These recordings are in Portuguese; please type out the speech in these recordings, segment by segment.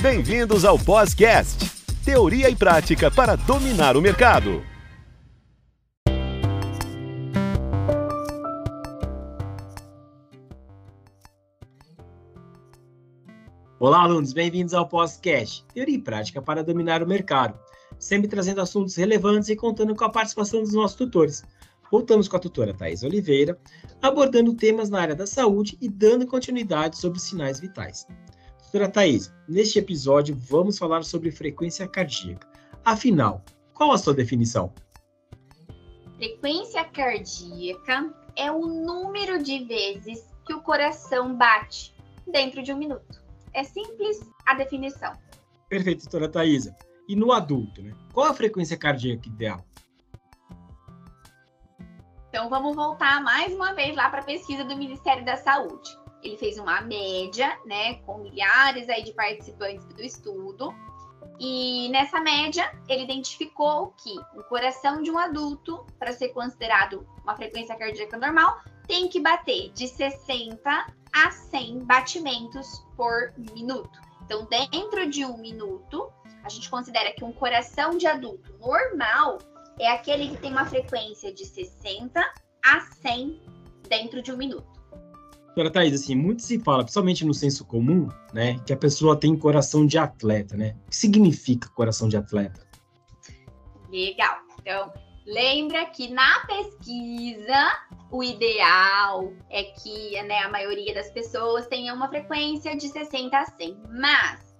Bem-vindos ao Podcast, teoria e prática para dominar o mercado. Olá, alunos, bem-vindos ao Podcast, teoria e prática para dominar o mercado, sempre trazendo assuntos relevantes e contando com a participação dos nossos tutores. Voltamos com a tutora Thais Oliveira, abordando temas na área da saúde e dando continuidade sobre os sinais vitais. Doutora Thais, neste episódio vamos falar sobre frequência cardíaca. Afinal, qual a sua definição? Frequência cardíaca é o número de vezes que o coração bate dentro de um minuto. É simples a definição. Perfeito, doutora Thaisa. E no adulto, né? Qual a frequência cardíaca ideal? Então vamos voltar mais uma vez lá para a pesquisa do Ministério da Saúde. Ele fez uma média, né, com milhares aí de participantes do estudo. E nessa média, ele identificou que o coração de um adulto, para ser considerado uma frequência cardíaca normal, tem que bater de 60 a 100 batimentos por minuto. Então, dentro de um minuto, a gente considera que um coração de adulto normal é aquele que tem uma frequência de 60 a 100 dentro de um minuto. Doutora Thaís, assim, muito se fala, principalmente no senso comum, né, que a pessoa tem coração de atleta, né? O que significa coração de atleta? Legal. Então, lembra que na pesquisa o ideal é que né, a maioria das pessoas tenha uma frequência de 60 a 100. Mas,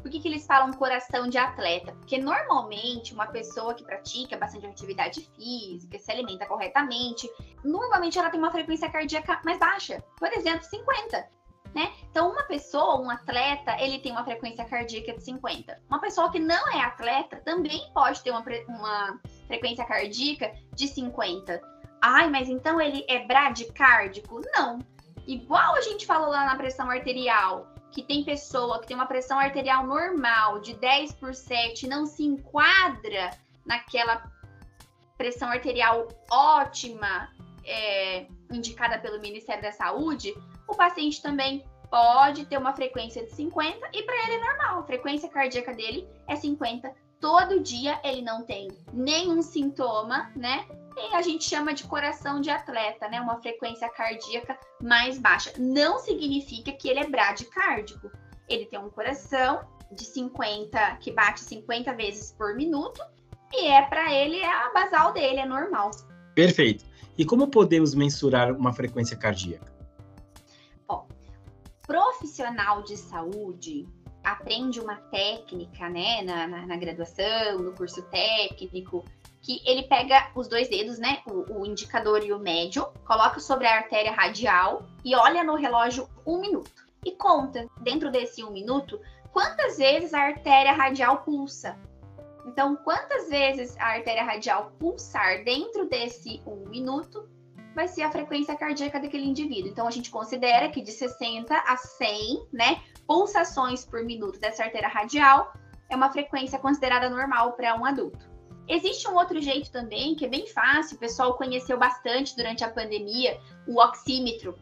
por que, que eles falam coração de atleta? Porque normalmente uma pessoa que pratica bastante atividade física, se alimenta corretamente, normalmente ela tem uma frequência cardíaca mais baixa. Por exemplo, 50. Né? Então, uma pessoa, um atleta, ele tem uma frequência cardíaca de 50. Uma pessoa que não é atleta também pode ter uma, uma frequência cardíaca de 50. Ai, mas então ele é bradicárdico? Não. Igual a gente falou lá na pressão arterial, que tem pessoa que tem uma pressão arterial normal de 10 por 7 não se enquadra naquela pressão arterial ótima é, indicada pelo Ministério da Saúde, o paciente também pode ter uma frequência de 50 e para ele é normal. A frequência cardíaca dele é 50 todo dia, ele não tem nenhum sintoma, né? E a gente chama de coração de atleta, né? Uma frequência cardíaca mais baixa. Não significa que ele é bradicárdico. Ele tem um coração de 50, que bate 50 vezes por minuto, e é para ele é a basal dele, é normal. Perfeito. E como podemos mensurar uma frequência cardíaca? Ó, profissional de saúde aprende uma técnica, né, na, na, na graduação, no curso técnico, que ele pega os dois dedos, né, o, o, indicador e o médio, coloca sobre a artéria radial e olha no relógio um minuto. E conta, dentro desse um minuto, quantas vezes a artéria radial pulsa. Então, quantas vezes a artéria radial pulsar dentro desse um minuto vai ser a frequência cardíaca daquele indivíduo. Então, a gente considera que de 60 a 100, né, pulsações por minuto dessa artéria radial é uma frequência considerada normal para um adulto. Existe um outro jeito também, que é bem fácil, o pessoal conheceu bastante durante a pandemia, o oxímetro,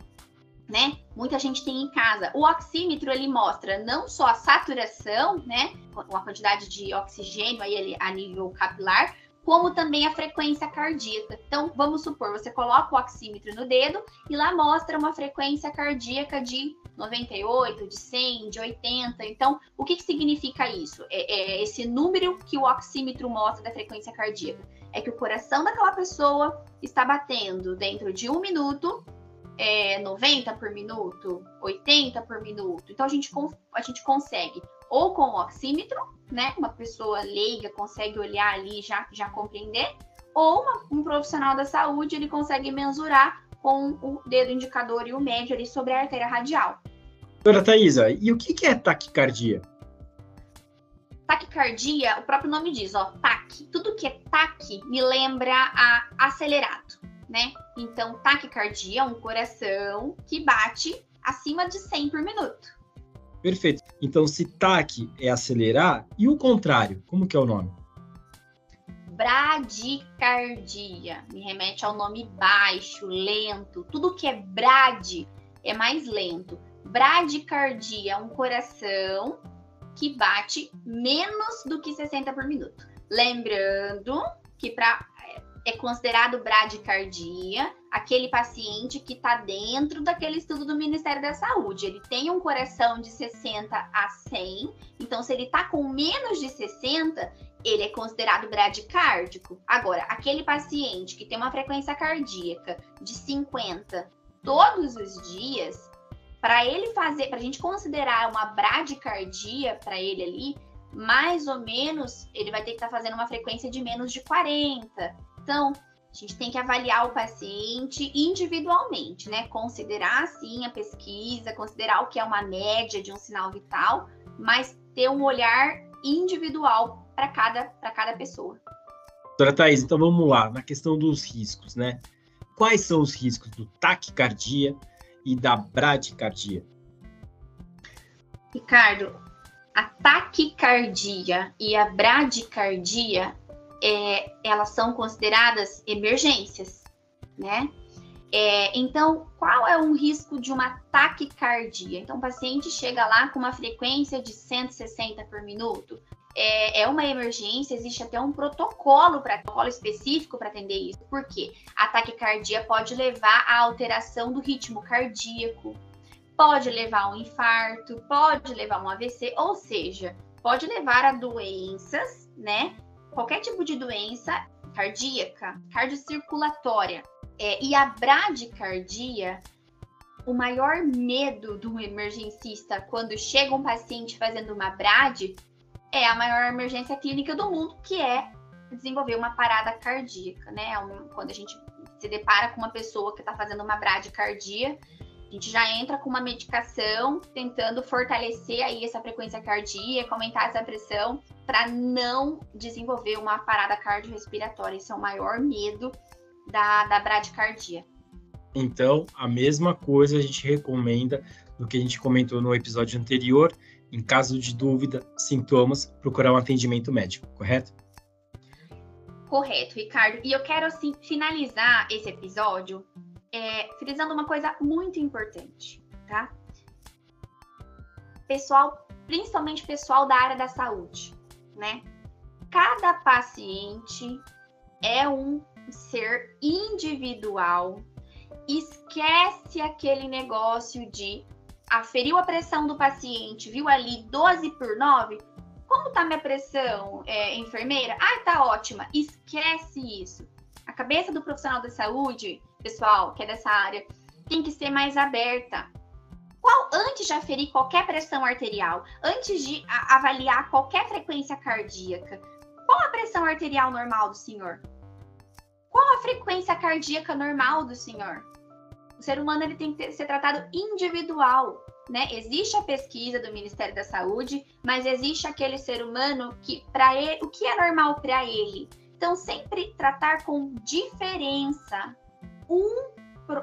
né? Muita gente tem em casa. O oxímetro ele mostra não só a saturação, né, uma quantidade de oxigênio aí a nível capilar, como também a frequência cardíaca. Então, vamos supor, você coloca o oxímetro no dedo e lá mostra uma frequência cardíaca de 98, de 100, de 80. Então, o que, que significa isso? É, é esse número que o oxímetro mostra da frequência cardíaca. É que o coração daquela pessoa está batendo dentro de um minuto, é, 90 por minuto, 80 por minuto. Então, a gente, a gente consegue, ou com o oxímetro, né? Uma pessoa leiga consegue olhar ali e já, já compreender, ou uma, um profissional da saúde ele consegue mensurar com o dedo indicador e o médio ali sobre a artéria radial. Doutora Thaisa, e o que é taquicardia? Taquicardia, o próprio nome diz, ó, taque. Tudo que é taque me lembra a acelerado, né? Então, taquicardia é um coração que bate acima de 100 por minuto. Perfeito. Então, se taque é acelerar, e o contrário, como que é o nome? bradicardia. Me remete ao nome baixo, lento. Tudo que é brad é mais lento. Bradicardia é um coração que bate menos do que 60 por minuto. Lembrando que para é considerado bradicardia aquele paciente que está dentro daquele estudo do Ministério da Saúde. Ele tem um coração de 60 a 100, então se ele está com menos de 60, ele é considerado bradicárdico. Agora, aquele paciente que tem uma frequência cardíaca de 50 todos os dias, para ele fazer, para a gente considerar uma bradicardia para ele ali, mais ou menos ele vai ter que estar tá fazendo uma frequência de menos de 40. Então, a gente tem que avaliar o paciente individualmente, né? Considerar sim a pesquisa, considerar o que é uma média de um sinal vital, mas ter um olhar individual para cada, cada pessoa. Doutora Thais, então vamos lá, na questão dos riscos, né? Quais são os riscos do taquicardia e da bradicardia? Ricardo, a taquicardia e a bradicardia é, elas são consideradas emergências, né? É, então, qual é um risco de uma taquicardia? Então, o paciente chega lá com uma frequência de 160 por minuto. É, é uma emergência, existe até um protocolo, protocolo específico para atender isso. Por quê? A taquicardia pode levar à alteração do ritmo cardíaco, pode levar a um infarto, pode levar a um AVC, ou seja, pode levar a doenças, né, qualquer tipo de doença cardíaca, cardiocirculatória. É, e a bradicardia, o maior medo do emergencista quando chega um paciente fazendo uma brad é a maior emergência clínica do mundo, que é desenvolver uma parada cardíaca, né? Quando a gente se depara com uma pessoa que está fazendo uma bradicardia, a gente já entra com uma medicação tentando fortalecer aí essa frequência cardíaca, aumentar essa pressão para não desenvolver uma parada cardiorrespiratória. Esse é o maior medo da, da bradicardia. Então, a mesma coisa a gente recomenda do que a gente comentou no episódio anterior. Em caso de dúvida, sintomas, procurar um atendimento médico, correto? Correto, Ricardo. E eu quero assim finalizar esse episódio é, frisando uma coisa muito importante, tá? Pessoal, principalmente pessoal da área da saúde, né? Cada paciente é um ser individual. Esquece aquele negócio de aferiu a pressão do paciente, viu ali 12 por 9, como tá minha pressão, é, enfermeira? Ah, tá ótima. Esquece isso. A cabeça do profissional da saúde pessoal que é dessa área, tem que ser mais aberta. Qual, antes de aferir qualquer pressão arterial, antes de avaliar qualquer frequência cardíaca, qual a pressão arterial normal do senhor? Qual a frequência cardíaca normal do senhor? O ser humano ele tem que ser tratado individual, né? Existe a pesquisa do Ministério da Saúde, mas existe aquele ser humano que para ele, o que é normal para ele? Então sempre tratar com diferença, um,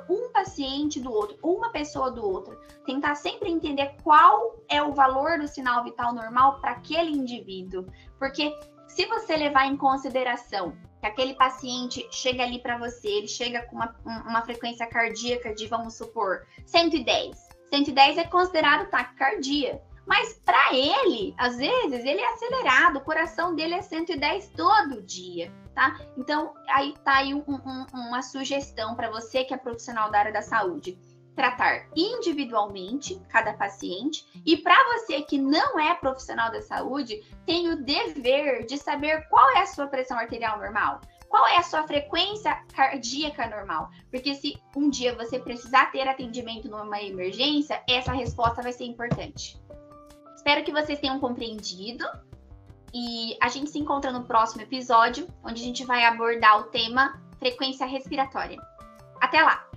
um paciente do outro, uma pessoa do outro. Tentar sempre entender qual é o valor do sinal vital normal para aquele indivíduo. Porque se você levar em consideração que aquele paciente chega ali para você, ele chega com uma, uma frequência cardíaca de, vamos supor, 110. 110 é considerado taquicardia. Mas para ele, às vezes, ele é acelerado, o coração dele é 110 todo dia tá? Então, aí tá aí um, um, uma sugestão para você que é profissional da área da saúde. Tratar individualmente cada paciente e para você que não é profissional da saúde, tem o dever de saber qual é a sua pressão arterial normal, qual é a sua frequência cardíaca normal. Porque se um dia você precisar ter atendimento numa emergência, essa resposta vai ser importante. Espero que vocês tenham compreendido e a gente se encontra no próximo episódio, onde a gente vai abordar o tema frequência respiratória. Até lá!